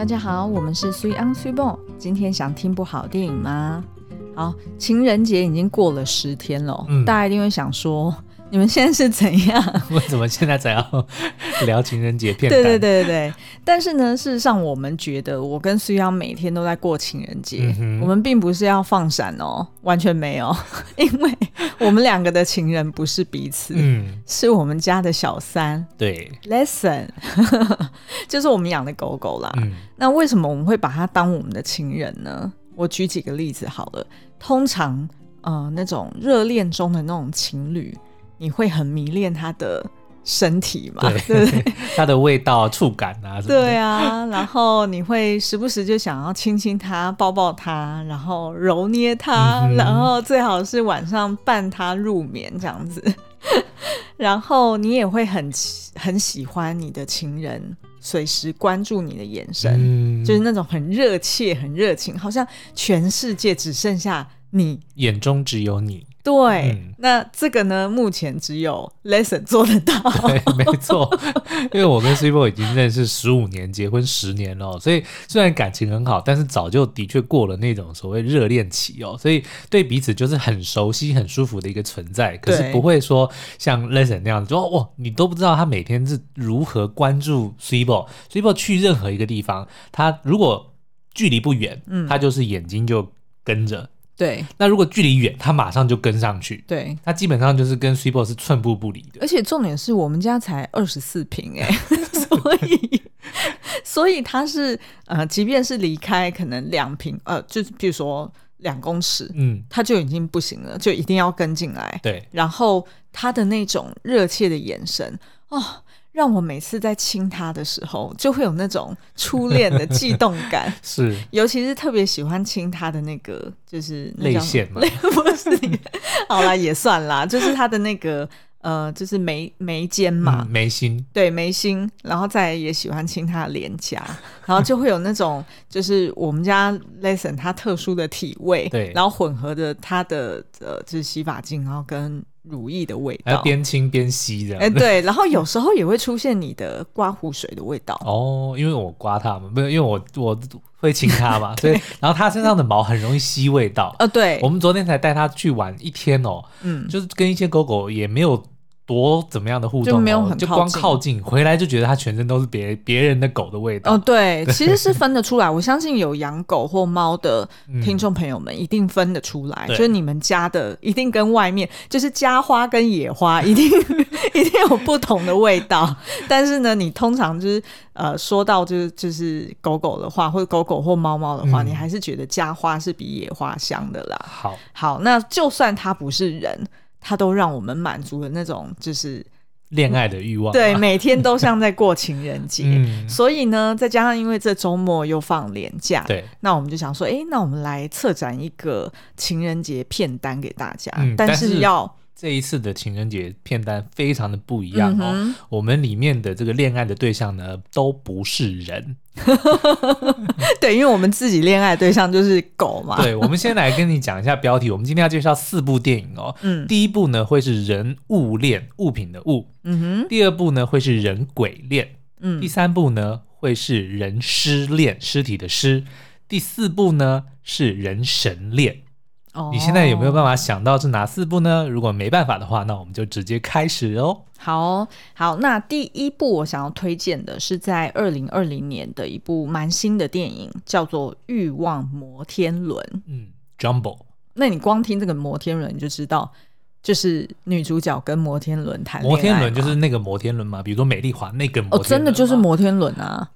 大家好，我们是 Sweet on Sweet Ball。今天想听部好电影吗？好，情人节已经过了十天了，嗯、大家一定会想说。你们现在是怎样？为什么现在才要 聊情人节片？对对对对，但是呢，事实上我们觉得，我跟苏央每天都在过情人节。嗯、我们并不是要放闪哦，完全没有，因为我们两个的情人不是彼此，嗯，是我们家的小三。对，Lesson，就是我们养的狗狗啦。嗯、那为什么我们会把它当我们的情人呢？我举几个例子好了。通常，呃，那种热恋中的那种情侣。你会很迷恋他的身体嘛？对，对对 他的味道、触感啊，对啊。然后你会时不时就想要亲亲他、抱抱他，然后揉捏他，嗯、然后最好是晚上伴他入眠这样子。然后你也会很很喜欢你的情人随时关注你的眼神，嗯、就是那种很热切、很热情，好像全世界只剩下你，眼中只有你。对，嗯、那这个呢，目前只有 Lesson 做得到。对，没错，因为我跟 Super 已经认识十五年，结婚十年了，所以虽然感情很好，但是早就的确过了那种所谓热恋期哦，所以对彼此就是很熟悉、很舒服的一个存在。可是不会说像 Lesson 那样子，说哇，你都不知道他每天是如何关注 Super，Super 去任何一个地方，他如果距离不远，嗯，他就是眼睛就跟着。对，那如果距离远，他马上就跟上去。对，他基本上就是跟 Super 是寸步不离的。而且重点是我们家才二十四平 哎，所以所以他是呃，即便是离开可能两平呃，就是比如说两公尺，嗯，他就已经不行了，就一定要跟进来。对，然后他的那种热切的眼神哦。让我每次在亲他的时候，就会有那种初恋的悸动感。是，尤其是特别喜欢亲他的那个，就是泪腺嘛，不是？好啦，也算啦，就是他的那个呃，就是眉眉间嘛，眉心，对眉心，然后再也喜欢亲他的脸颊，然后就会有那种，就是我们家 Lesson 他特殊的体味，对，然后混合着他的呃，就是洗发精，然后跟。乳液的味道，还边亲边吸这样。哎，对，然后有时候也会出现你的刮胡水的味道。哦，因为我刮它嘛，不是因为我我会亲它嘛，所以然后它身上的毛很容易吸味道。呃，对，我们昨天才带它去玩一天哦，嗯，就是跟一些狗狗也没有。多怎么样的互动，哦，就没有很就光靠近回来就觉得它全身都是别别人的狗的味道。哦，对，对 其实是分得出来。我相信有养狗或猫的听众朋友们一定分得出来，嗯、就是你们家的一定跟外面就是家花跟野花一定 一定有不同的味道。但是呢，你通常就是呃说到就是就是狗狗的话，或者狗狗或猫猫的话，嗯、你还是觉得家花是比野花香的啦。好，好，那就算它不是人。它都让我们满足了那种就是恋爱的欲望，对，每天都像在过情人节。嗯、所以呢，再加上因为这周末又放年假，对，那我们就想说，哎，那我们来策展一个情人节片单给大家，嗯、但是要。这一次的情人节片单非常的不一样哦，嗯、我们里面的这个恋爱的对象呢，都不是人。对，因为我们自己恋爱对象就是狗嘛。对，我们先来跟你讲一下标题。我们今天要介绍四部电影哦。嗯，第一部呢会是人物恋，物品的物。嗯哼。第二部呢会是人鬼恋。嗯。第三部呢会是人尸恋，尸体的尸。第四部呢是人神恋。你现在有没有办法想到是哪四部呢？如果没办法的话，那我们就直接开始哦。好好，那第一部我想要推荐的是在二零二零年的一部蛮新的电影，叫做《欲望摩天轮》。嗯，Jumbo。那你光听这个摩天轮，你就知道，就是女主角跟摩天轮谈恋爱。摩天轮就是那个摩天轮嘛，比如说美丽华那个摩天轮。哦，真的就是摩天轮啊，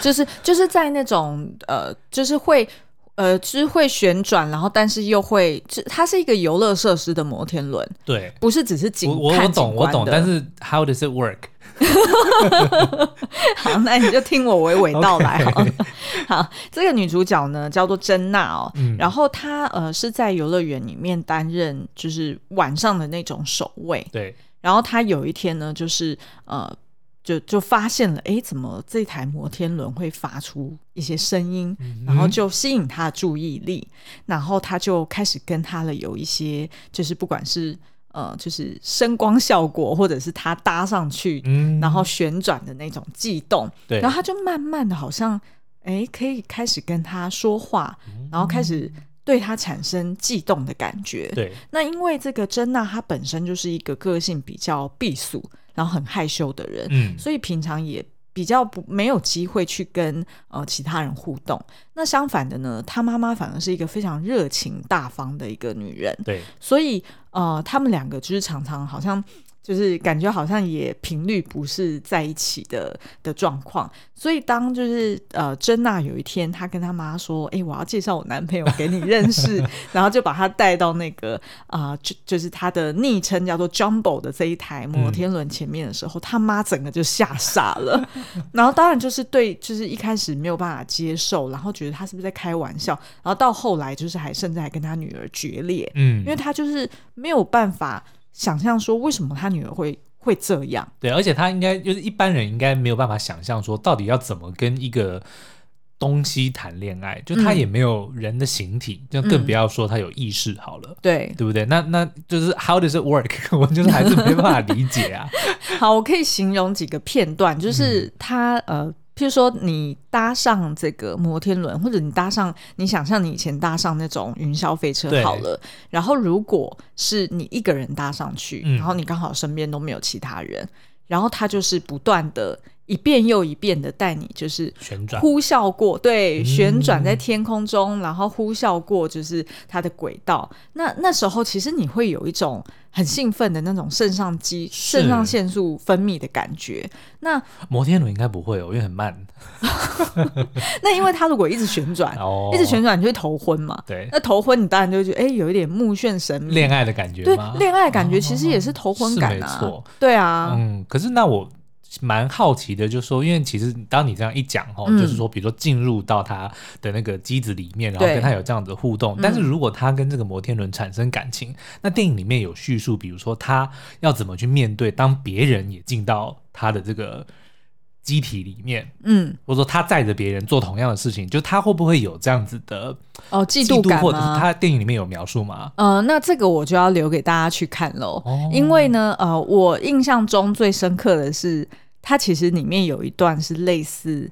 就是就是在那种呃，就是会。呃，就是会旋转，然后但是又会，它是一个游乐设施的摩天轮，对，不是只是景我我懂我懂，但是 How does it work？好，那你就听我娓娓道来好。好，这个女主角呢叫做珍娜哦，嗯、然后她呃是在游乐园里面担任就是晚上的那种守卫，对，然后她有一天呢就是呃。就就发现了，哎，怎么这台摩天轮会发出一些声音，嗯、然后就吸引他的注意力，然后他就开始跟他了有一些，就是不管是呃，就是声光效果，或者是他搭上去，嗯、然后旋转的那种悸动，对，然后他就慢慢的好像哎，可以开始跟他说话，然后开始对他产生悸动的感觉。对，那因为这个珍娜她本身就是一个个性比较避俗，然后很害羞的人，嗯，所以平常也比较不没有机会去跟呃其他人互动。那相反的呢，她妈妈反而是一个非常热情大方的一个女人。对，所以呃，他们两个就是常常好像。就是感觉好像也频率不是在一起的的状况，所以当就是呃，珍娜有一天她跟她妈说：“哎、欸，我要介绍我男朋友给你认识。”然后就把他带到那个啊、呃，就就是他的昵称叫做 Jumbo 的这一台摩天轮前面的时候，他妈整个就吓傻了。然后当然就是对，就是一开始没有办法接受，然后觉得他是不是在开玩笑，然后到后来就是还甚至还跟他女儿决裂，嗯，因为他就是没有办法。想象说，为什么他女儿会会这样？对，而且他应该就是一般人应该没有办法想象说，到底要怎么跟一个东西谈恋爱？就他也没有人的形体，就、嗯、更不要说他有意识好了。对、嗯，对不对？那那就是 How does it work？我就是还是没办法理解啊。好，我可以形容几个片段，就是他、嗯、呃。譬如说，你搭上这个摩天轮，或者你搭上，你想象你以前搭上那种云霄飞车好了。然后，如果是你一个人搭上去，嗯、然后你刚好身边都没有其他人，然后他就是不断的。一遍又一遍的带你，就是旋转呼啸过，对，旋转在天空中，然后呼啸过，就是它的轨道。那那时候，其实你会有一种很兴奋的那种肾上激、肾上腺素分泌的感觉。那摩天轮应该不会哦，因为很慢。那因为它如果一直旋转，哦、一直旋转，你就会头昏嘛。对，那头昏，你当然就会觉得哎，有一点目眩神迷，恋爱的感觉。对，恋爱的感觉其实也是头昏感啊。哦、没错，对啊，嗯，可是那我。蛮好奇的，就是说，因为其实当你这样一讲哦，嗯、就是说，比如说进入到他的那个机子里面，然后跟他有这样子的互动。但是如果他跟这个摩天轮产生感情，嗯、那电影里面有叙述，比如说他要怎么去面对，当别人也进到他的这个机体里面，嗯，或者说他载着别人做同样的事情，就他会不会有这样子的哦嫉妒感？或者是他电影里面有描述吗？呃，那这个我就要留给大家去看喽，哦、因为呢，呃，我印象中最深刻的是。它其实里面有一段是类似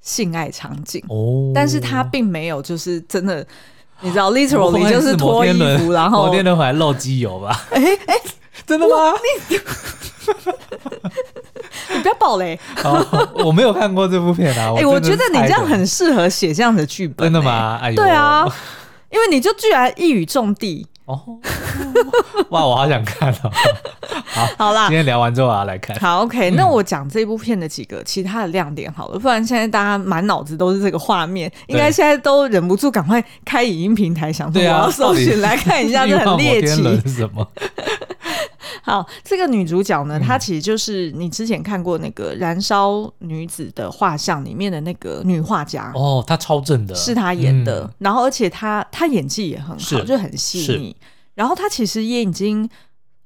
性爱场景，哦，但是它并没有就是真的，你知道，literally 就是脱衣服，然后摩天轮还漏机油吧？哎哎，真的吗？你 你不要爆雷！我没有看过这部片啊。哎，我觉得你这样很适合写这样的剧本，真的吗？哎，对啊，因为你就居然一语中的。哦，哇，我好想看哦。好，好啦，今天聊完之后我要来看。好，OK，那我讲这部片的几个其他的亮点好了，不然现在大家满脑子都是这个画面，应该现在都忍不住赶快开影音平台，想说我要搜寻来看一下，这很猎奇。什么？好，这个女主角呢，她其实就是你之前看过那个《燃烧女子的画像》里面的那个女画家哦，她超正的，是她演的，然后而且她她演技也很好，就很细腻。然后她其实也已经。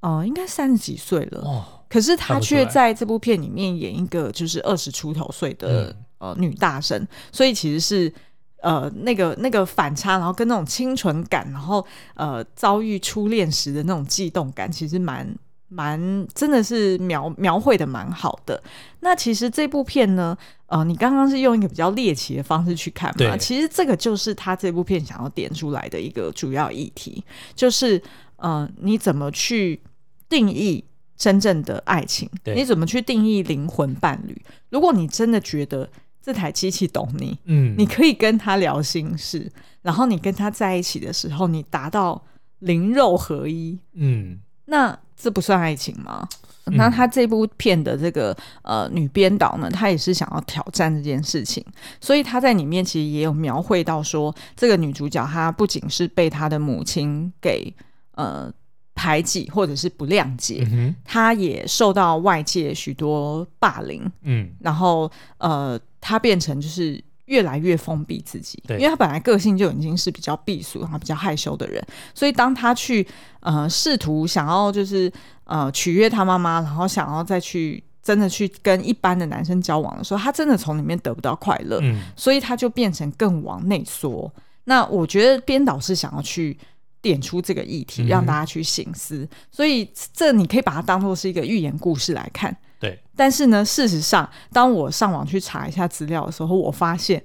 哦、呃，应该三十几岁了，哦、可是她却在这部片里面演一个就是二十出头岁的、嗯、呃女大生，所以其实是呃那个那个反差，然后跟那种清纯感，然后呃遭遇初恋时的那种悸动感，其实蛮蛮真的是描描绘的蛮好的。那其实这部片呢，呃，你刚刚是用一个比较猎奇的方式去看嘛？对其实这个就是他这部片想要点出来的一个主要议题，就是。嗯、呃，你怎么去定义真正的爱情？对你怎么去定义灵魂伴侣？如果你真的觉得这台机器懂你，嗯，你可以跟他聊心事，然后你跟他在一起的时候，你达到灵肉合一，嗯，那这不算爱情吗？嗯、那他这部片的这个呃女编导呢，她也是想要挑战这件事情，所以她在里面其实也有描绘到说，这个女主角她不仅是被她的母亲给呃，排挤或者是不谅解，他、嗯、哼。也受到外界许多霸凌，嗯，然后呃，她变成就是越来越封闭自己，因为他本来个性就已经是比较避俗，然后比较害羞的人，所以当他去呃试图想要就是呃取悦他妈妈，然后想要再去真的去跟一般的男生交往的时候，他真的从里面得不到快乐，嗯，所以他就变成更往内缩。那我觉得编导是想要去。点出这个议题，让大家去醒思。嗯、所以这你可以把它当做是一个寓言故事来看。对。但是呢，事实上，当我上网去查一下资料的时候，我发现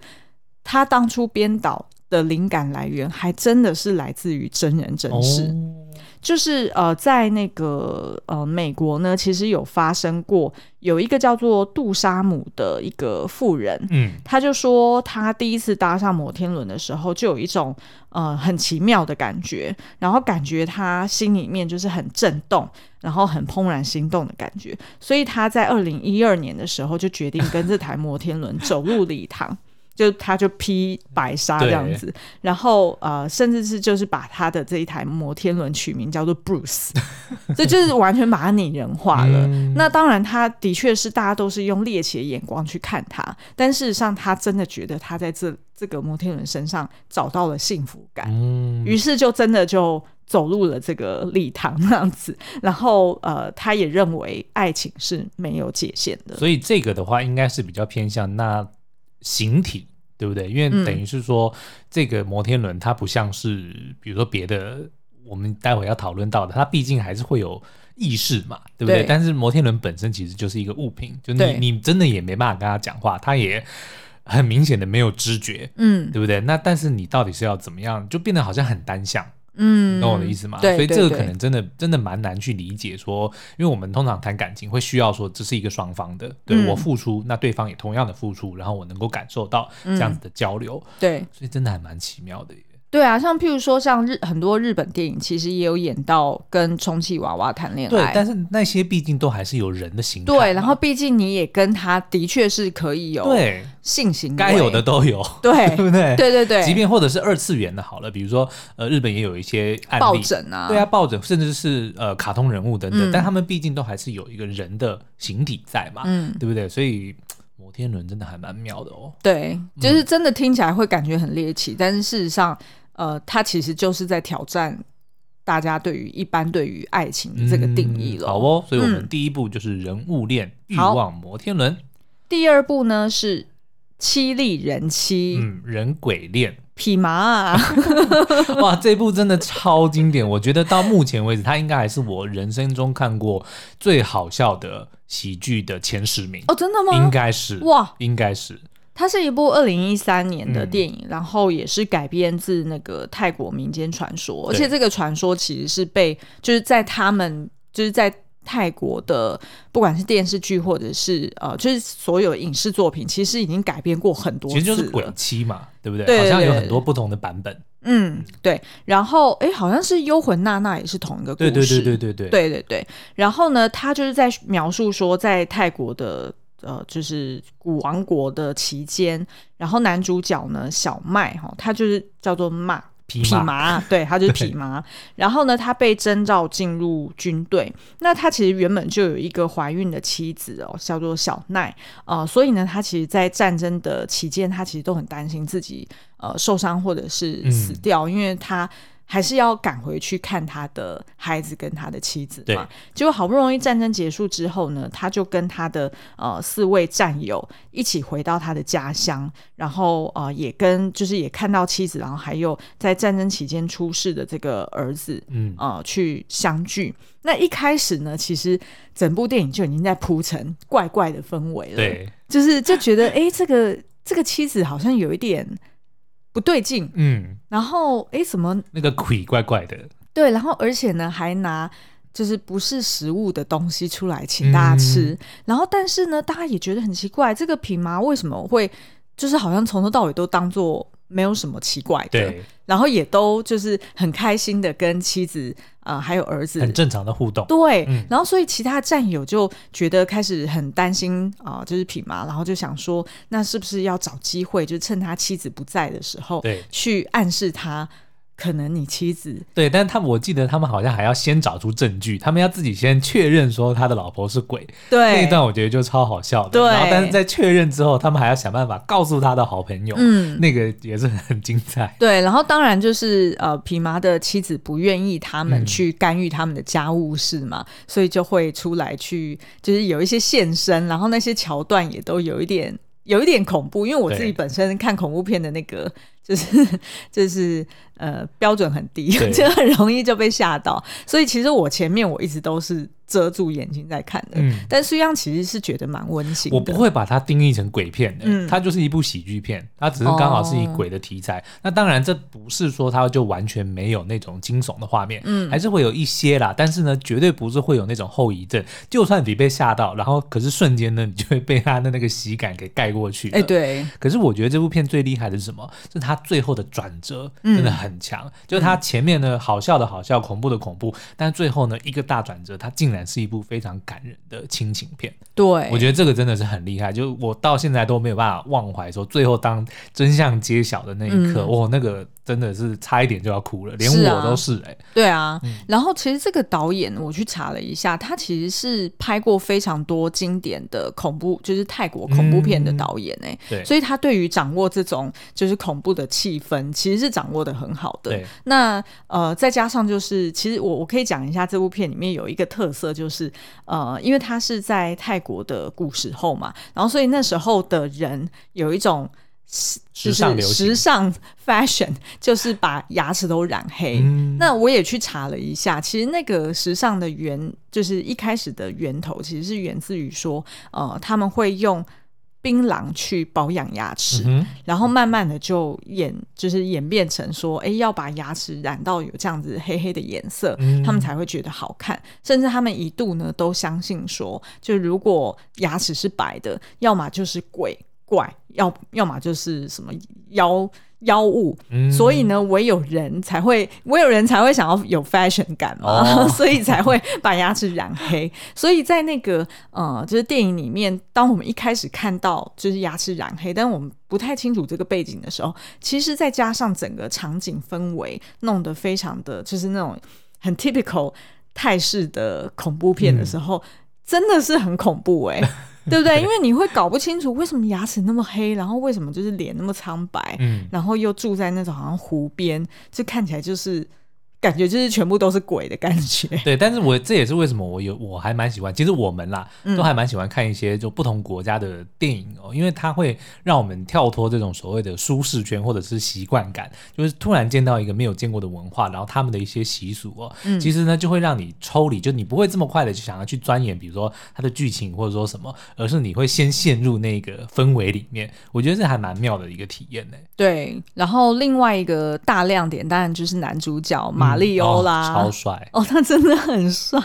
他当初编导的灵感来源，还真的是来自于真人真事。哦就是呃，在那个呃美国呢，其实有发生过有一个叫做杜莎姆的一个妇人，嗯，他就说他第一次搭上摩天轮的时候，就有一种呃很奇妙的感觉，然后感觉他心里面就是很震动，然后很怦然心动的感觉，所以他在二零一二年的时候就决定跟这台摩天轮走入礼堂。就他就披白纱这样子，然后呃，甚至是就是把他的这一台摩天轮取名叫做 Bruce，这就是完全把它拟人化了。嗯、那当然，他的确是大家都是用猎奇的眼光去看他，但事实上，他真的觉得他在这这个摩天轮身上找到了幸福感，嗯、于是就真的就走入了这个礼堂那样子。然后呃，他也认为爱情是没有界限的，所以这个的话应该是比较偏向那。形体对不对？因为等于是说，嗯、这个摩天轮它不像是，比如说别的，我们待会要讨论到的，它毕竟还是会有意识嘛，对不对？对，但是摩天轮本身其实就是一个物品，就你你真的也没办法跟他讲话，他也很明显的没有知觉，嗯，对不对？那但是你到底是要怎么样，就变得好像很单向。嗯，懂我的意思吗？对，所以这个可能真的真的蛮难去理解说，说因为我们通常谈感情会需要说这是一个双方的，对、嗯、我付出，那对方也同样的付出，然后我能够感受到这样子的交流，嗯、对，所以真的还蛮奇妙的耶。对啊，像譬如说，像日很多日本电影，其实也有演到跟充气娃娃谈恋爱。对，但是那些毕竟都还是有人的形态。对，然后毕竟你也跟他的确是可以有对性行为，该有的都有，对，对不对？对对对。即便或者是二次元的，好了，比如说呃，日本也有一些案例，抱枕啊，对啊，抱枕，甚至是呃卡通人物等等，嗯、但他们毕竟都还是有一个人的形体在嘛，嗯，对不对？所以摩天轮真的还蛮妙的哦。对，就是真的听起来会感觉很猎奇，嗯、但是事实上。呃，它其实就是在挑战大家对于一般对于爱情的这个定义了。嗯、好哦，所以我们第一步就是人物恋欲、嗯、望摩天轮。第二步呢是妻利人妻，嗯，人鬼恋，匹马啊！哇，这部真的超经典，我觉得到目前为止，它应该还是我人生中看过最好笑的喜剧的前十名。哦，真的吗？应该是哇，应该是。它是一部二零一三年的电影，嗯、然后也是改编自那个泰国民间传说，而且这个传说其实是被就是在他们就是在泰国的不管是电视剧或者是呃就是所有影视作品，其实已经改编过很多次，其实就是鬼妻嘛，对不对？对，对，对，好像有很多不同的版本。嗯，对。然后哎，好像是《幽魂娜娜》也是同一个故事，对对对对对对对对对。然后呢，他就是在描述说在泰国的。呃，就是古王国的期间，然后男主角呢，小麦哈，他就是叫做马匹马，对，他就是匹马。然后呢，他被征召进入军队。那他其实原本就有一个怀孕的妻子哦，叫做小奈。呃，所以呢，他其实，在战争的期间，他其实都很担心自己呃受伤或者是死掉，嗯、因为他。还是要赶回去看他的孩子跟他的妻子嘛。对结果好不容易战争结束之后呢，他就跟他的呃四位战友一起回到他的家乡，然后呃也跟就是也看到妻子，然后还有在战争期间出事的这个儿子，嗯呃去相聚。那一开始呢，其实整部电影就已经在铺成怪怪的氛围了，对，就是就觉得哎，这个这个妻子好像有一点。不对劲，嗯，然后哎，怎么？那个鬼怪怪的？对，然后而且呢，还拿就是不是食物的东西出来请大家吃，嗯、然后但是呢，大家也觉得很奇怪，这个品麻为什么会就是好像从头到尾都当做。没有什么奇怪的，然后也都就是很开心的跟妻子啊、呃，还有儿子很正常的互动，对，嗯、然后所以其他战友就觉得开始很担心啊、呃，就是品嘛，然后就想说，那是不是要找机会，就趁他妻子不在的时候，对，去暗示他。可能你妻子对，但是他我记得他们好像还要先找出证据，他们要自己先确认说他的老婆是鬼。对，那一段我觉得就超好笑的。对，然后但是在确认之后，他们还要想办法告诉他的好朋友，嗯，那个也是很精彩。对，然后当然就是呃，皮麻的妻子不愿意他们去干预他们的家务事嘛，嗯、所以就会出来去，就是有一些现身，然后那些桥段也都有一点有一点恐怖，因为我自己本身看恐怖片的那个。就是 就是呃标准很低，就很容易就被吓到。所以其实我前面我一直都是遮住眼睛在看的。嗯，但实际上其实是觉得蛮温馨的。我不会把它定义成鬼片的，嗯，它就是一部喜剧片，它只是刚好是以鬼的题材。哦、那当然，这不是说它就完全没有那种惊悚的画面，嗯，还是会有一些啦。但是呢，绝对不是会有那种后遗症。就算你被吓到，然后可是瞬间呢，你就会被它的那个喜感给盖过去。哎，对。可是我觉得这部片最厉害的是什么？是它最后的转折真的很强。嗯、就是它前面呢，好笑的好笑，恐怖的恐怖，但最后呢，一个大转折，它竟然是一部非常感人的亲情片。对，我觉得这个真的是很厉害，就我到现在都没有办法忘怀，说最后当真相揭晓的那一刻，哇、嗯哦，那个真的是差一点就要哭了，连我都是哎、欸。啊。对啊、嗯，然后其实这个导演我去查了一下，他其实是拍过非常多经典的恐怖，就是泰国恐怖片的导演哎、欸。嗯，对，所以他对于掌握这种就是恐怖的气氛，其实是掌握的很好的。对，那呃，再加上就是，其实我我可以讲一下这部片里面有一个特色，就是呃，因为他是在泰国的古时候嘛，然后所以那时候的人有一种时尚流行、时尚 fashion，就是把牙齿都染黑、嗯。那我也去查了一下，其实那个时尚的源，就是一开始的源头，其实是源自于说，呃，他们会用。槟榔去保养牙齿、嗯，然后慢慢的就演就是演变成说，哎，要把牙齿染到有这样子黑黑的颜色、嗯，他们才会觉得好看。甚至他们一度呢都相信说，就如果牙齿是白的，要么就是鬼怪，要要么就是什么妖。妖物、嗯，所以呢，唯有人才会，唯有人才会想要有 fashion 感嘛，哦、所以才会把牙齿染黑。所以在那个呃，就是电影里面，当我们一开始看到就是牙齿染黑，但我们不太清楚这个背景的时候，其实再加上整个场景氛围弄得非常的就是那种很 typical 泰式的恐怖片的时候，嗯、真的是很恐怖哎、欸。对不对？因为你会搞不清楚为什么牙齿那么黑，然后为什么就是脸那么苍白，嗯，然后又住在那种好像湖边，就看起来就是。感觉就是全部都是鬼的感觉。对，但是我这也是为什么我有我还蛮喜欢，其实我们啦都还蛮喜欢看一些就不同国家的电影哦，嗯、因为它会让我们跳脱这种所谓的舒适圈或者是习惯感，就是突然见到一个没有见过的文化，然后他们的一些习俗哦，嗯、其实呢就会让你抽离，就你不会这么快的就想要去钻研，比如说它的剧情或者说什么，而是你会先陷入那个氛围里面。我觉得这还蛮妙的一个体验呢。对，然后另外一个大亮点当然就是男主角马里欧啦，超帅哦，他真的很帅。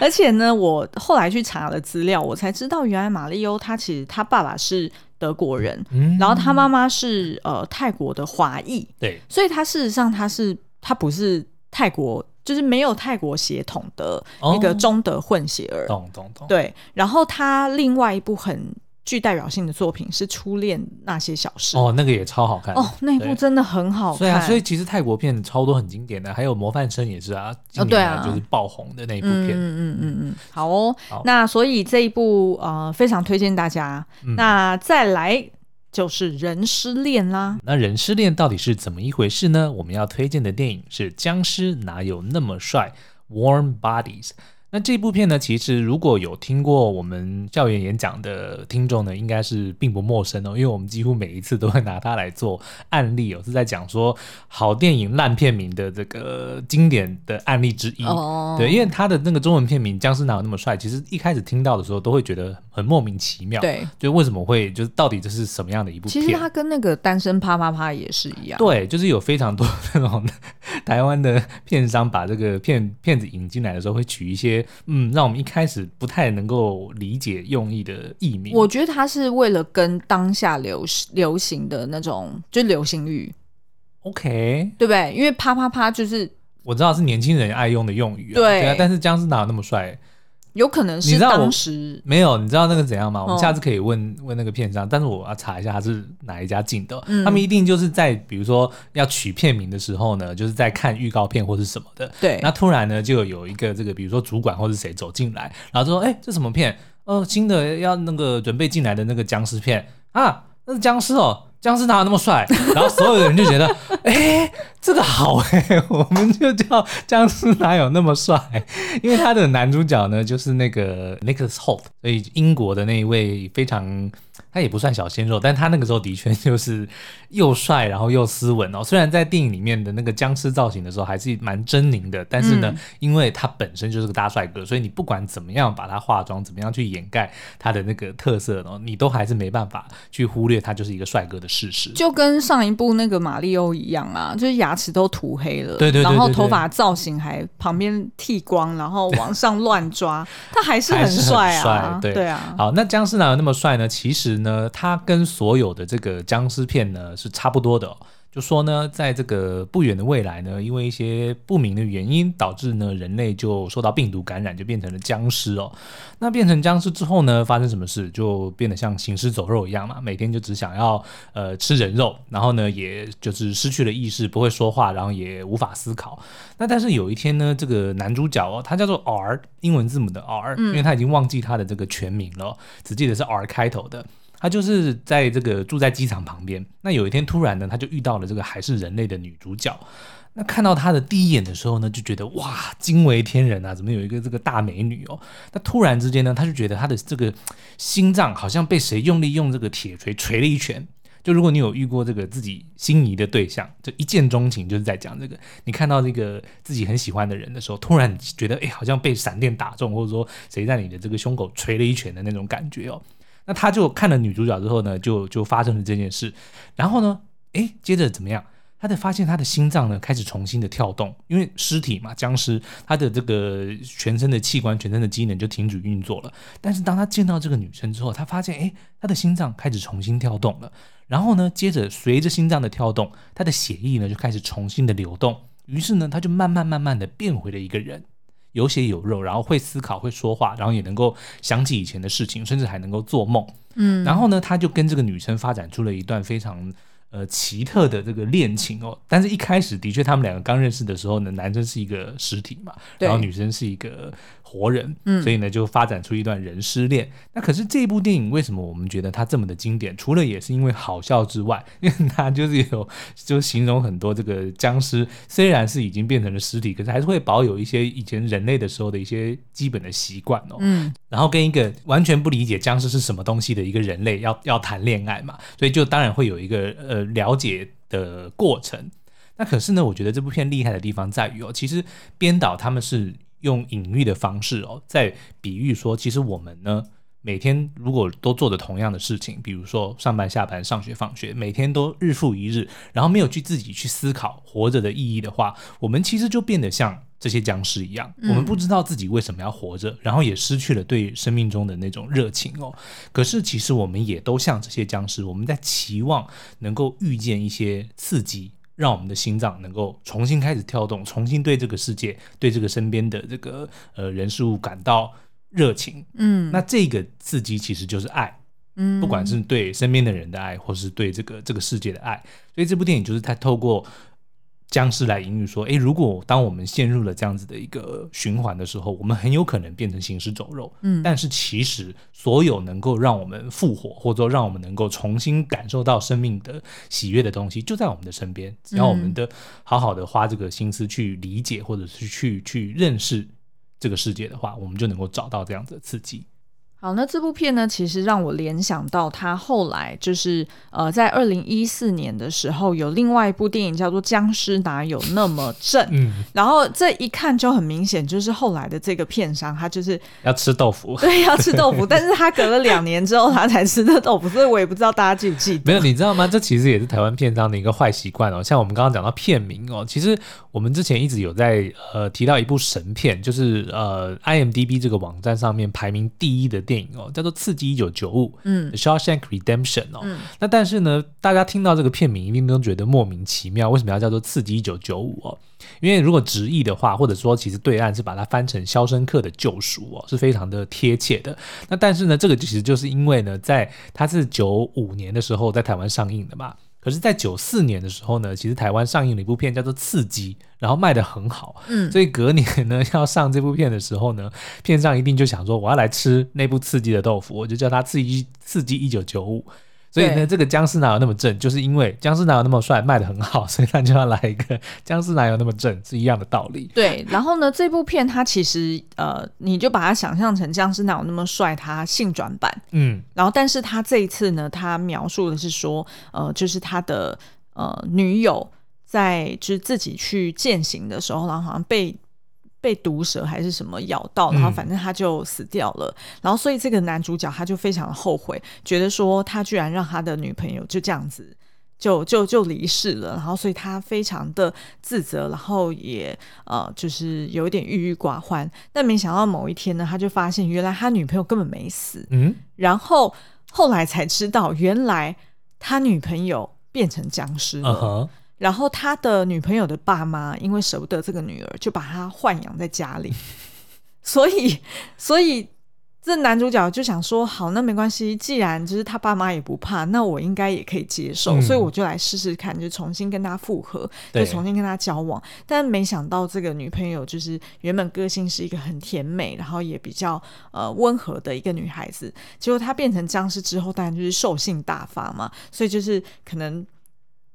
而且呢，我后来去查了资料，我才知道原来马里欧他其实他爸爸是德国人，嗯、然后他妈妈是呃泰国的华裔，对，所以他事实上他是他不是泰国，就是没有泰国血统的一个中德混血儿，懂懂懂。对，然后他另外一部很。具代表性的作品是《初恋那些小事》哦，那个也超好看哦，那一部真的很好看。对啊，所以其实泰国片超多很经典的，还有《模范生》也是啊，哦对啊，就是爆红的那一部片。嗯嗯嗯嗯，好哦好。那所以这一部呃非常推荐大家。嗯、那再来就是《人失恋》啦。那《人失恋》到底是怎么一回事呢？我们要推荐的电影是《僵尸哪有那么帅》（Warm Bodies）。那这部片呢，其实如果有听过我们校园演讲的听众呢，应该是并不陌生哦，因为我们几乎每一次都会拿它来做案例哦，是在讲说好电影烂片名的这个经典的案例之一。哦，对，因为它的那个中文片名《僵尸哪有那么帅》，其实一开始听到的时候都会觉得很莫名其妙。对，就为什么会就是到底这是什么样的一部片？其实它跟那个《单身啪啪啪》也是一样。对，就是有非常多 那种 台湾的片商把这个片片子引进来的时候，会取一些。嗯，让我们一开始不太能够理解用意的译名。我觉得它是为了跟当下流流行的那种，就流行语，OK，对不对？因为啪啪啪就是我知道是年轻人爱用的用语啊，对。但是僵尸哪有那么帅？有可能是当时没有，你知道那个怎样吗？我们下次可以问、哦、问那个片商，但是我要查一下他是哪一家进的、嗯。他们一定就是在比如说要取片名的时候呢，就是在看预告片或是什么的。对，那突然呢就有一个这个比如说主管或是谁走进来，然后就说：“哎、欸，这什么片？哦，新的要那个准备进来的那个僵尸片啊，那是僵尸哦。”僵尸哪有那么帅？然后所有的人就觉得哎，这个好哎，我们就叫僵尸哪有那么帅？因为他的男主角呢，就是那个 Nicholas Hoult，所以英国的那一位非常。他也不算小鲜肉，但他那个时候的确就是又帅，然后又斯文哦。虽然在电影里面的那个僵尸造型的时候还是蛮狰狞的，但是呢，嗯、因为他本身就是个大帅哥，所以你不管怎么样把他化妆，怎么样去掩盖他的那个特色哦，你都还是没办法去忽略他就是一个帅哥的事实。就跟上一部那个马里奥一样啊，就是牙齿都涂黑了，对对，对对对，然后头发造型还旁边剃光，然后往上乱抓，他还是很帅啊，对对啊。好，那僵尸哪有那么帅呢？其实。呢，他跟所有的这个僵尸片呢是差不多的哦。就说呢，在这个不远的未来呢，因为一些不明的原因，导致呢人类就受到病毒感染，就变成了僵尸哦。那变成僵尸之后呢，发生什么事？就变得像行尸走肉一样嘛，每天就只想要呃吃人肉，然后呢，也就是失去了意识，不会说话，然后也无法思考。那但是有一天呢，这个男主角哦，他叫做 R，英文字母的 R，因为他已经忘记他的这个全名了，只记得是 R 开头的。他就是在这个住在机场旁边。那有一天突然呢，他就遇到了这个还是人类的女主角。那看到她的第一眼的时候呢，就觉得哇，惊为天人啊！怎么有一个这个大美女哦？那突然之间呢，他就觉得他的这个心脏好像被谁用力用这个铁锤锤了一拳。就如果你有遇过这个自己心仪的对象，就一见钟情，就是在讲这个。你看到这个自己很喜欢的人的时候，突然觉得哎，好像被闪电打中，或者说谁在你的这个胸口锤了一拳的那种感觉哦。那他就看了女主角之后呢，就就发生了这件事，然后呢，诶，接着怎么样？他的发现他的心脏呢开始重新的跳动，因为尸体嘛，僵尸，他的这个全身的器官、全身的机能就停止运作了。但是当他见到这个女生之后，他发现，诶，他的心脏开始重新跳动了。然后呢，接着随着心脏的跳动，他的血液呢就开始重新的流动。于是呢，他就慢慢慢慢的变回了一个人。有血有肉，然后会思考、会说话，然后也能够想起以前的事情，甚至还能够做梦。嗯，然后呢，他就跟这个女生发展出了一段非常呃奇特的这个恋情哦。但是，一开始的确，他们两个刚认识的时候呢，男生是一个实体嘛，然后女生是一个。活人，嗯，所以呢，就发展出一段人尸恋。那可是这部电影为什么我们觉得它这么的经典？除了也是因为好笑之外，因为它就是有就形容很多这个僵尸，虽然是已经变成了尸体，可是还是会保有一些以前人类的时候的一些基本的习惯哦。嗯，然后跟一个完全不理解僵尸是什么东西的一个人类要要谈恋爱嘛，所以就当然会有一个呃了解的过程。那可是呢，我觉得这部片厉害的地方在于哦，其实编导他们是。用隐喻的方式哦，在比喻说，其实我们呢，每天如果都做着同样的事情，比如说上班、下班、上学、放学，每天都日复一日，然后没有去自己去思考活着的意义的话，我们其实就变得像这些僵尸一样，我们不知道自己为什么要活着，然后也失去了对生命中的那种热情哦。可是其实我们也都像这些僵尸，我们在期望能够遇见一些刺激。让我们的心脏能够重新开始跳动，重新对这个世界、对这个身边的这个呃人事物感到热情。嗯，那这个刺激其实就是爱。嗯，不管是对身边的人的爱，或是对这个这个世界的爱。所以这部电影就是它透过。僵尸来隐喻说：“诶，如果当我们陷入了这样子的一个循环的时候，我们很有可能变成行尸走肉。嗯，但是其实所有能够让我们复活，或者说让我们能够重新感受到生命的喜悦的东西，就在我们的身边。只要我们的好好的花这个心思去理解，或者是去去认识这个世界的话，我们就能够找到这样子的刺激。”好，那这部片呢，其实让我联想到他后来就是呃，在二零一四年的时候，有另外一部电影叫做《僵尸哪有那么正》，嗯，然后这一看就很明显，就是后来的这个片商他就是要吃豆腐，对，要吃豆腐，但是他隔了两年之后他才吃的豆腐，所以我也不知道大家记不记得。没有，你知道吗？这其实也是台湾片商的一个坏习惯哦。像我们刚刚讲到片名哦，其实我们之前一直有在呃提到一部神片，就是呃 IMDB 这个网站上面排名第一的。电影哦，叫做《刺激一九九五》，嗯，《Shawshank Redemption》哦，嗯，那但是呢，大家听到这个片名一定都觉得莫名其妙，为什么要叫做《刺激一九九五》哦？因为如果直译的话，或者说其实对岸是把它翻成《肖申克的救赎》哦，是非常的贴切的。那但是呢，这个其实就是因为呢，在它是九五年的时候在台湾上映的嘛。可是，在九四年的时候呢，其实台湾上映了一部片叫做《刺激》，然后卖得很好。嗯，所以隔年呢要上这部片的时候呢，片上一定就想说，我要来吃那部《刺激》的豆腐，我就叫它《刺激刺激一九九五》。所以呢，这个僵尸哪有那么正，就是因为僵尸哪有那么帅，卖的很好，所以他就要来一个僵尸哪有那么正，是一样的道理。对，然后呢，这部片它其实呃，你就把它想象成僵尸哪有那么帅，它性转版，嗯，然后但是他这一次呢，他描述的是说，呃，就是他的呃女友在就是自己去践行的时候，然后好像被。被毒蛇还是什么咬到，然后反正他就死掉了。嗯、然后所以这个男主角他就非常的后悔，觉得说他居然让他的女朋友就这样子就就就离世了。然后所以他非常的自责，然后也呃就是有一点郁郁寡欢。但没想到某一天呢，他就发现原来他女朋友根本没死。嗯，然后后来才知道，原来他女朋友变成僵尸了。Uh-huh. 然后他的女朋友的爸妈因为舍不得这个女儿，就把她豢养在家里。所以，所以这男主角就想说：好，那没关系，既然就是他爸妈也不怕，那我应该也可以接受。嗯、所以我就来试试看，就重新跟他复合，就重新跟他交往。但没想到这个女朋友就是原本个性是一个很甜美，然后也比较呃温和的一个女孩子。结果她变成僵尸之后，当然就是兽性大发嘛，所以就是可能。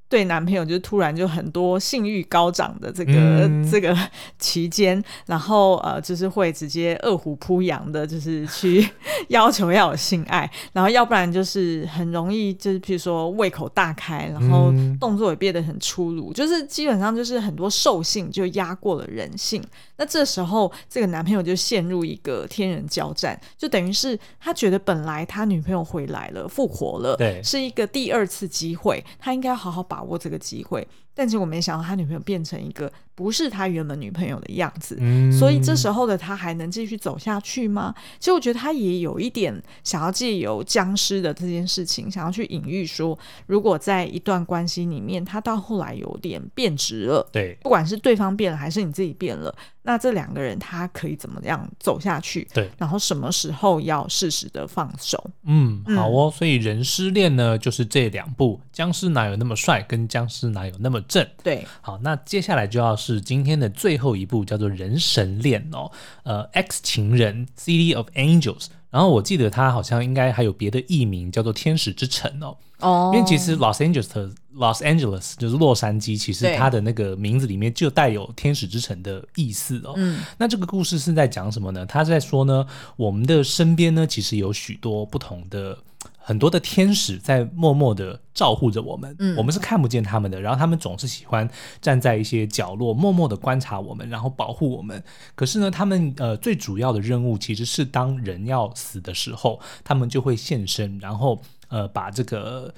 对男朋友就突然就很多性欲高涨的这个、嗯、这个 期间，然后呃就是会直接饿虎扑羊的，就是去 要求要有性爱，然后要不然就是很容易就是譬如说胃口大开，然后动作也变得很粗鲁，嗯、就是基本上就是很多兽性就压过了人性。那这时候这个男朋友就陷入一个天人交战，就等于是他觉得本来他女朋友回来了，复活了，对，是一个第二次机会，他应该要好好把握这个机会，但结果没想到他女朋友变成一个不是他原本女朋友的样子，嗯，所以这时候的他还能继续走下去吗？其实我觉得他也有一点想要借由僵尸的这件事情，想要去隐喻说，如果在一段关系里面，他到后来有点变质了，对，不管是对方变了还是你自己变了，那这两个人他可以怎么样走下去？对，然后什么时候要适时的放手？嗯，好哦，所以人失恋呢，就是这两部《僵尸哪有那么帅》跟《僵尸哪有那么正》。对，好，那接下来就要是今天的最后一部，叫做《人神恋》哦，呃，《X 情人 City of Angels》，然后我记得它好像应该还有别的译名，叫做《天使之城》哦。哦，因为其实 Los Angeles Los Angeles 就是洛杉矶，其实它的那个名字里面就带有天使之城的意思哦。嗯，那这个故事是在讲什么呢？他在说呢，我们的身边呢，其实有许多不同的。很多的天使在默默的照护着我们，嗯，我们是看不见他们的，然后他们总是喜欢站在一些角落，默默的观察我们，然后保护我们。可是呢，他们呃最主要的任务其实是当人要死的时候，他们就会现身，然后呃把这个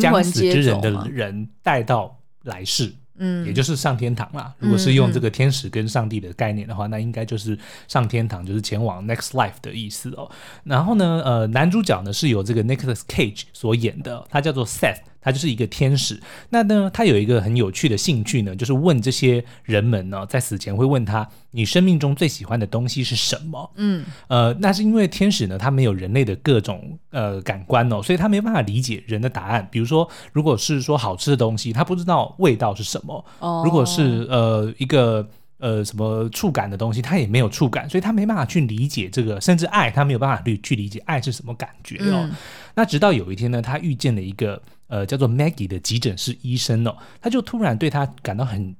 将死之人的人带到来世。嗯，也就是上天堂啦。如果是用这个天使跟上帝的概念的话，嗯嗯，那应该就是上天堂，就是前往 next life 的意思哦。然后呢，呃，男主角呢是由这个 Nicolas Cage 所演的，他叫做 Seth。他就是一个天使，那呢，他有一个很有趣的兴趣呢，就是问这些人们呢，在死前会问他，你生命中最喜欢的东西是什么？嗯，呃，那是因为天使呢，他没有人类的各种呃感官哦，所以他没办法理解人的答案。比如说，如果是说好吃的东西，他不知道味道是什么；哦，如果是呃一个。呃，什么触感的东西，他也没有触感，所以他没办法去理解这个，甚至爱，他没有办法去去理解爱是什么感觉哦。嗯、那直到有一天呢，他遇见了一个呃叫做 Maggie 的急诊室医生哦，他就突然对他感到很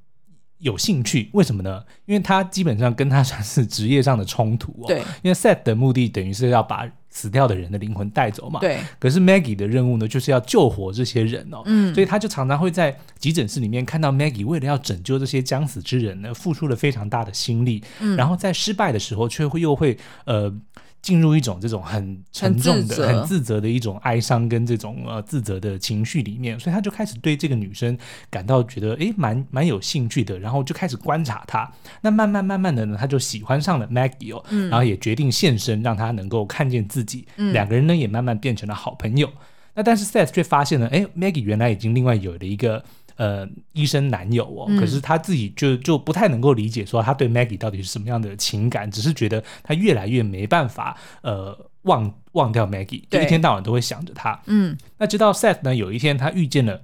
有兴趣，为什么呢？因为他基本上跟他算是职业上的冲突哦。对，因为 Seth 的目的等于是要把。死掉的人的灵魂带走嘛？对。可是 Maggie 的任务呢，就是要救活这些人哦。嗯。所以他就常常会在急诊室里面看到 Maggie 为了要拯救这些将死之人呢，付出了非常大的心力。嗯。然后在失败的时候，却会又会呃。进入一种这种很沉重的、很自责的一种哀伤跟这种呃自责的情绪里面，所以他就开始对这个女生感到觉得诶蛮蛮有兴趣的，然后就开始观察她。那慢慢慢慢的呢，他就喜欢上了 Maggie 哦，然后也决定现身，让她能够看见自己。两个人呢也慢慢变成了好朋友。那但是 Seth 却发现了，诶 Maggie 原来已经另外有了一个。呃，医生男友哦，可是他自己就就不太能够理解，说他对 Maggie 到底是什么样的情感，只是觉得他越来越没办法呃忘忘掉 Maggie，就一天到晚都会想着他。嗯，那直到 Seth 呢，有一天他遇见了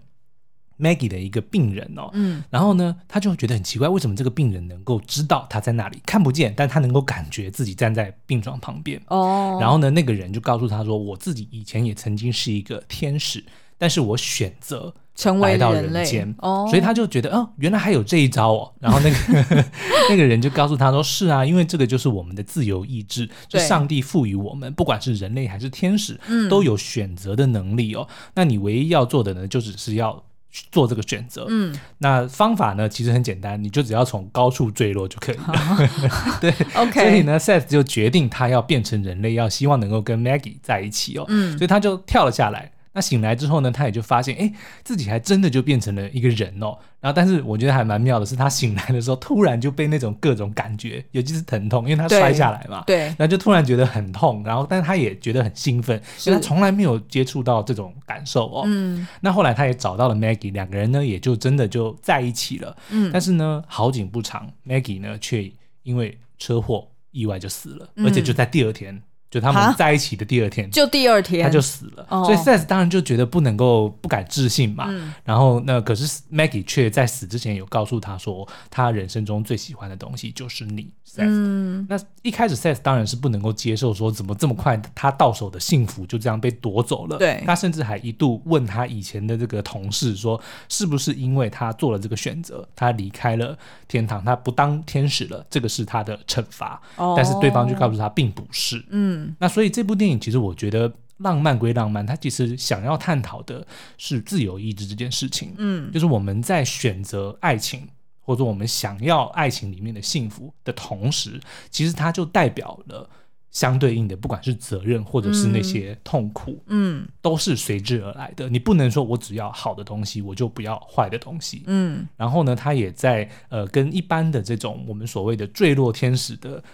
Maggie 的一个病人哦，嗯，然后呢，他就觉得很奇怪，为什么这个病人能够知道他在那里，看不见，但他能够感觉自己站在病床旁边。哦。然后呢，那个人就告诉他说：“我自己以前也曾经是一个天使，但是我选择成为来到人间哦。”所以他就觉得，哦，原来还有这一招哦。然后那个那个人就告诉他说：“是啊，因为这个就是我们的自由意志，是上帝赋予我们，不管是人类还是天使，都有选择的能力哦。那你唯一要做的呢，就只是要。”做这个选择，嗯，那方法呢，其实很简单，你就只要从高处坠落就可以了。哦、对，OK。所以呢，Seth 就决定他要变成人类，要希望能够跟 Maggie 在一起哦，嗯，所以他就跳了下来。那醒来之后呢，他也就发现，哎，自己还真的就变成了一个人哦。然后，但是我觉得还蛮妙的是，他醒来的时候，突然就被那种各种感觉，尤其是疼痛，因为他摔下来嘛，对，然后就突然觉得很痛。然后，但是他也觉得很兴奋，因为他从来没有接触到这种感受哦。嗯。那后来他也找到了 Maggie，两个人呢也就真的就在一起了。嗯。但是呢，好景不长，Maggie 呢却因为车祸意外就死了，嗯、而且就在第二天。就他们在一起的第二天，就第二天他就死了，哦、所以 Seth 当然就觉得不能够不敢置信嘛。嗯、然后那可是 Maggie 却在死之前有告诉他说，他人生中最喜欢的东西就是你。嗯，那一开始 Seth 当然是不能够接受说，怎么这么快他到手的幸福就这样被夺走了。对，他甚至还一度问他以前的这个同事说，是不是因为他做了这个选择，他离开了天堂，他不当天使了，这个是他的惩罚。哦，但是对方就告诉他并不是。嗯，那所以这部电影其实我觉得浪漫归浪漫，它其实想要探讨的是自由意志这件事情。嗯，就是我们在选择爱情。或者我们想要爱情里面的幸福的同时，其实它就代表了相对应的，不管是责任或者是那些痛苦，嗯，都是随之而来的。你不能说我只要好的东西，我就不要坏的东西，嗯。然后呢，它也在呃跟一般的这种我们所谓的坠落天使的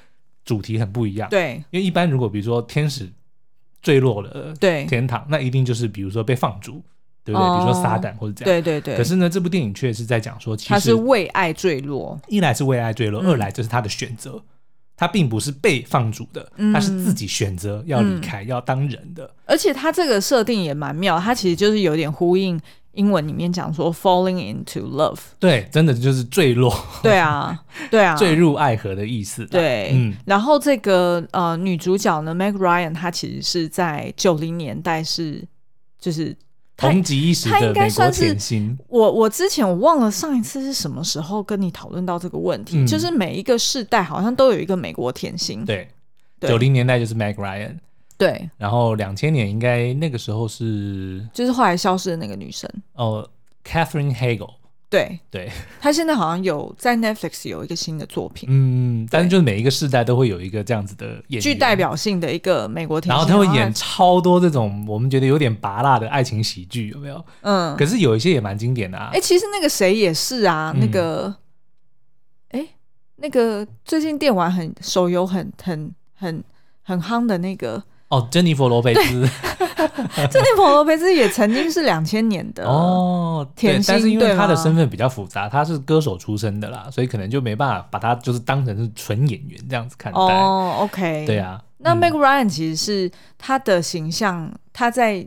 主题很不一样，对。因为一般如果比如说天使坠落了，对天堂，那一定就是比如说被放逐。对不对？比如说撒旦或者这样，对对对。可是呢，这部电影却是在讲说，其实他是为爱坠落，一来是为爱坠落，二来这是他的选择，他并不是被放逐的，他是自己选择要离开，要当人的。而且他这个设定也蛮妙，他其实就是有点呼应英文里面讲说 “falling into love”，对，真的就是坠落，对啊，对啊，坠入爱河的意思。对，嗯。然后这个呃女主角呢，Meg Ryan，她其实是在九零年代是就是。红极一时的美国甜心。我我之前我忘了上一次是什么时候跟你讨论到这个问题，嗯、就是每一个世代好像都有一个美国甜心。对，九零年代就是 Meg Ryan。对，然后两千年应该那个时候是，就是后来消失的那个女生。哦，Catherine Hagel。对。对，她现在好像有在 Netflix 有一个新的作品，嗯，但是就是每一个世代都会有一个这样子的演员，具代表性的一个美国然后他会演超多这种我们觉得有点拔辣的爱情喜剧，有没有？嗯，可是有一些也蛮经典的啊。哎，其实那个谁也是啊，那个，哎，那个最近电玩很手游很很很很夯的那个。哦，珍妮佛罗培兹，珍妮佛罗培兹也曾经是两千年的哦甜心，但是因为他的身份比较复杂，他是歌手出身的啦，所以可能就没办法把他就是当成是纯演员这样子看待。哦，OK，对啊。那 Meg Ryan 其实是他的形象，他在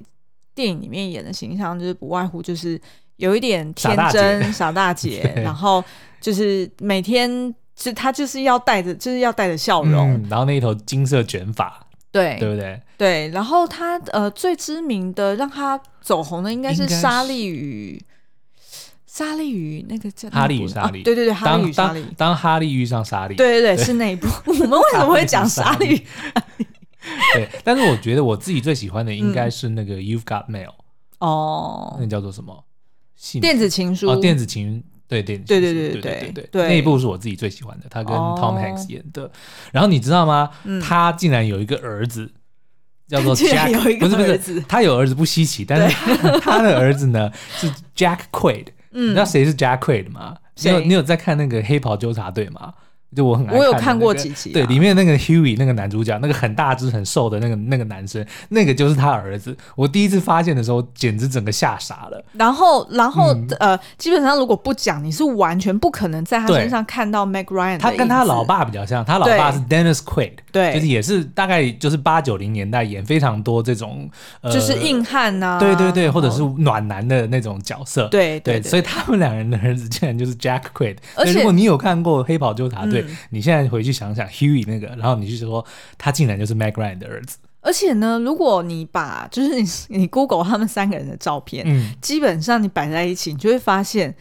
电影里面演的形象就是不外乎就是有一点天真傻大姐，然后就是每天就他就是要带着就是要带着笑容，然后那一头金色卷发。对，对不对？对，然后他呃最知名的让他走红的应该是莎莉与莎莉与那个叫哈利与莎莉，对对对，哈利与沙莉，当哈利遇上莎莉，对对对，是那一部。我们为什么会讲莎莉？对，但是我觉得我自己最喜欢的应该是那个 You've Got Mail 哦，那叫做什么？电子情书哦，电子情。对对对对对对对对，那一部是我自己最喜欢的，他跟 Tom Hanks 演的。然后你知道吗？他竟然有一个儿子，叫做 Jack，不是不是，他有儿子不稀奇，但是 他的儿子呢是 Jack Quaid。你知道谁是 Jack Quaid 吗？你有你有在看那个黑袍纠察队吗？就我很爱我有看过几集、啊，对，里面那个 Huey 那个男主角，那个很大只很瘦的那个那个男生，那个就是他儿子。我第一次发现的时候，简直整个吓傻了。然后，然后、嗯、呃，基本上如果不讲，你是完全不可能在他身上看到 Meg Ryan。他跟他老爸比较像，他老爸是 Dennis Quaid，对，就是也是大概就是八九零年代演非常多这种，呃、就是硬汉呐、啊，对对对，或者是暖男的那种角色，对对，对，所以他们两人的儿子竟然就是 Jack Quaid。而且如果你有看过《黑袍纠察队》嗯，你现在回去想想 Huey 那个，然后你就说他竟然就是 Meg Ryan 的儿子。而且呢，如果你把就是你 你 Google 他们三个人的照片，嗯，基本上你摆在一起，你就会发现。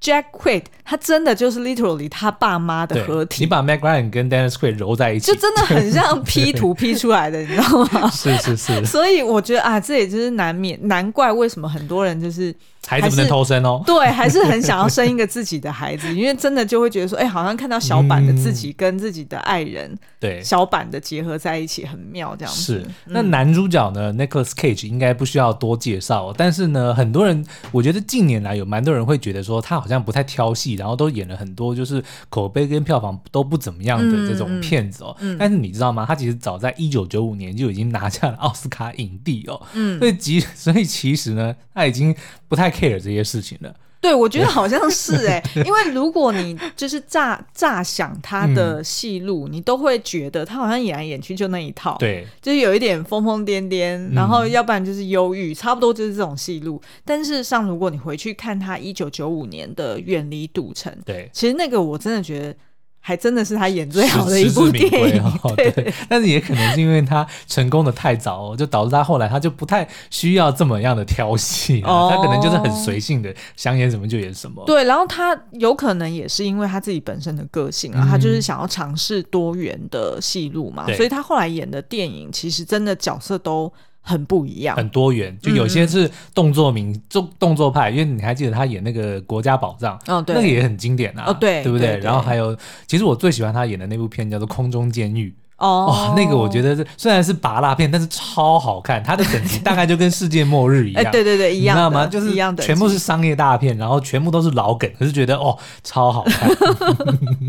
Jack Quaid，他真的就是 literally 他爸妈的合体。你把 Meg Ryan 跟 Dennis Quaid 揉在一起，就真的很像 P 图 P 出来的，你知道吗？是是是。所以我觉得啊，这也就是难免，难怪为什么很多人就是孩子不能偷生哦。对，还是很想要生一个自己的孩子，因为真的就会觉得说，哎、欸，好像看到小版的自己跟自己的爱人，对、嗯，小版的结合在一起很妙，这样子。是。那男主角呢、嗯、，Nicholas Cage 应该不需要多介绍，但是呢，很多人我觉得近年来有蛮多人会觉得说他好。好像不太挑戏，然后都演了很多就是口碑跟票房都不怎么样的这种片子哦。但是你知道吗？他其实早在一九九五年就已经拿下了奥斯卡影帝哦。嗯，所以其 所以其实呢，他已经不太 care 这些事情了。对，我觉得好像是哎，因为如果你就是乍乍想他的戏路，嗯，你都会觉得他好像演来演去就那一套，对，就是有一点疯疯癫癫，然后要不然就是忧郁，差不多就是这种戏路。但事实上，如果你回去看他一九九五年的《远离赌城》，对，其实那个我真的觉得。还真的是他演最好的一部电影，哦，对。但是也可能是因为他成功的太早，就导致他后来他就不太需要这么样的挑戏，哦，他可能就是很随性的，想演什么就演什么。对，然后他有可能也是因为他自己本身的个性啊，嗯，他就是想要尝试多元的戏路嘛，所以他后来演的电影其实真的角色都。很不一样，很多元，就有些是动作名，动、嗯、动作派，因为你还记得他演那个国家宝藏，哦，对，那个也很经典啊，哦，对，对不对？对对，然后还有，其实我最喜欢他演的那部片叫做《空中监狱》。哦，哇，那个我觉得是虽然是拔蜡片，但是超好看。它的等级大概就跟世界末日一样，哎，对对对，一样，你知道吗？就是一样的，全部是商业大片，然后全部都是老梗，可是觉得哦，超好看。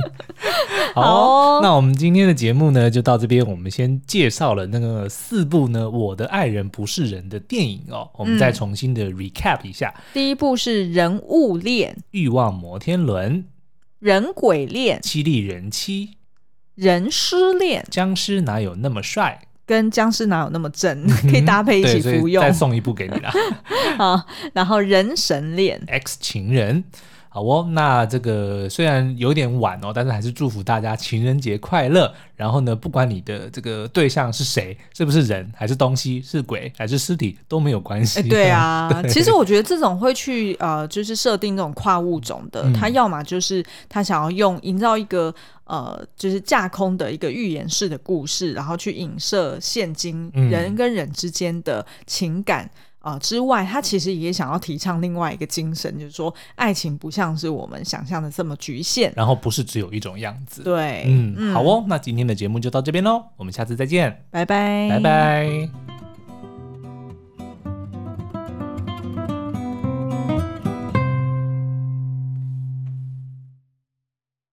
好，哦，那我们今天的节目呢，就到这边。我们先介绍了那个四部呢，《我的爱人不是人》的电影哦，我们再重新的 recap 一下。嗯、第一部是《人物恋》，欲望摩天轮，人鬼恋，七力人妻。人失恋，僵尸哪有那么帅？跟僵尸哪有那么正？可以搭配一起服用。再送一部给你啦。好，然后人神恋，X 情人。好哦，那这个虽然有点晚哦，但是还是祝福大家情人节快乐。然后呢，不管你的这个对象是谁，是不是人，还是东西，是鬼还是尸体都没有关系。对啊 对，其实我觉得这种会去呃，就是设定这种跨物种的，他、嗯、要么就是他想要用营造一个呃，就是架空的一个寓言式的故事，然后去影射现今人跟人之间的情感。嗯啊、呃，之外，他其实也想要提倡另外一个精神，就是说，爱情不像是我们想象的这么局限，然后不是只有一种样子。对，嗯，嗯好哦，那今天的节目就到这边喽，我们下次再见，拜拜，拜拜。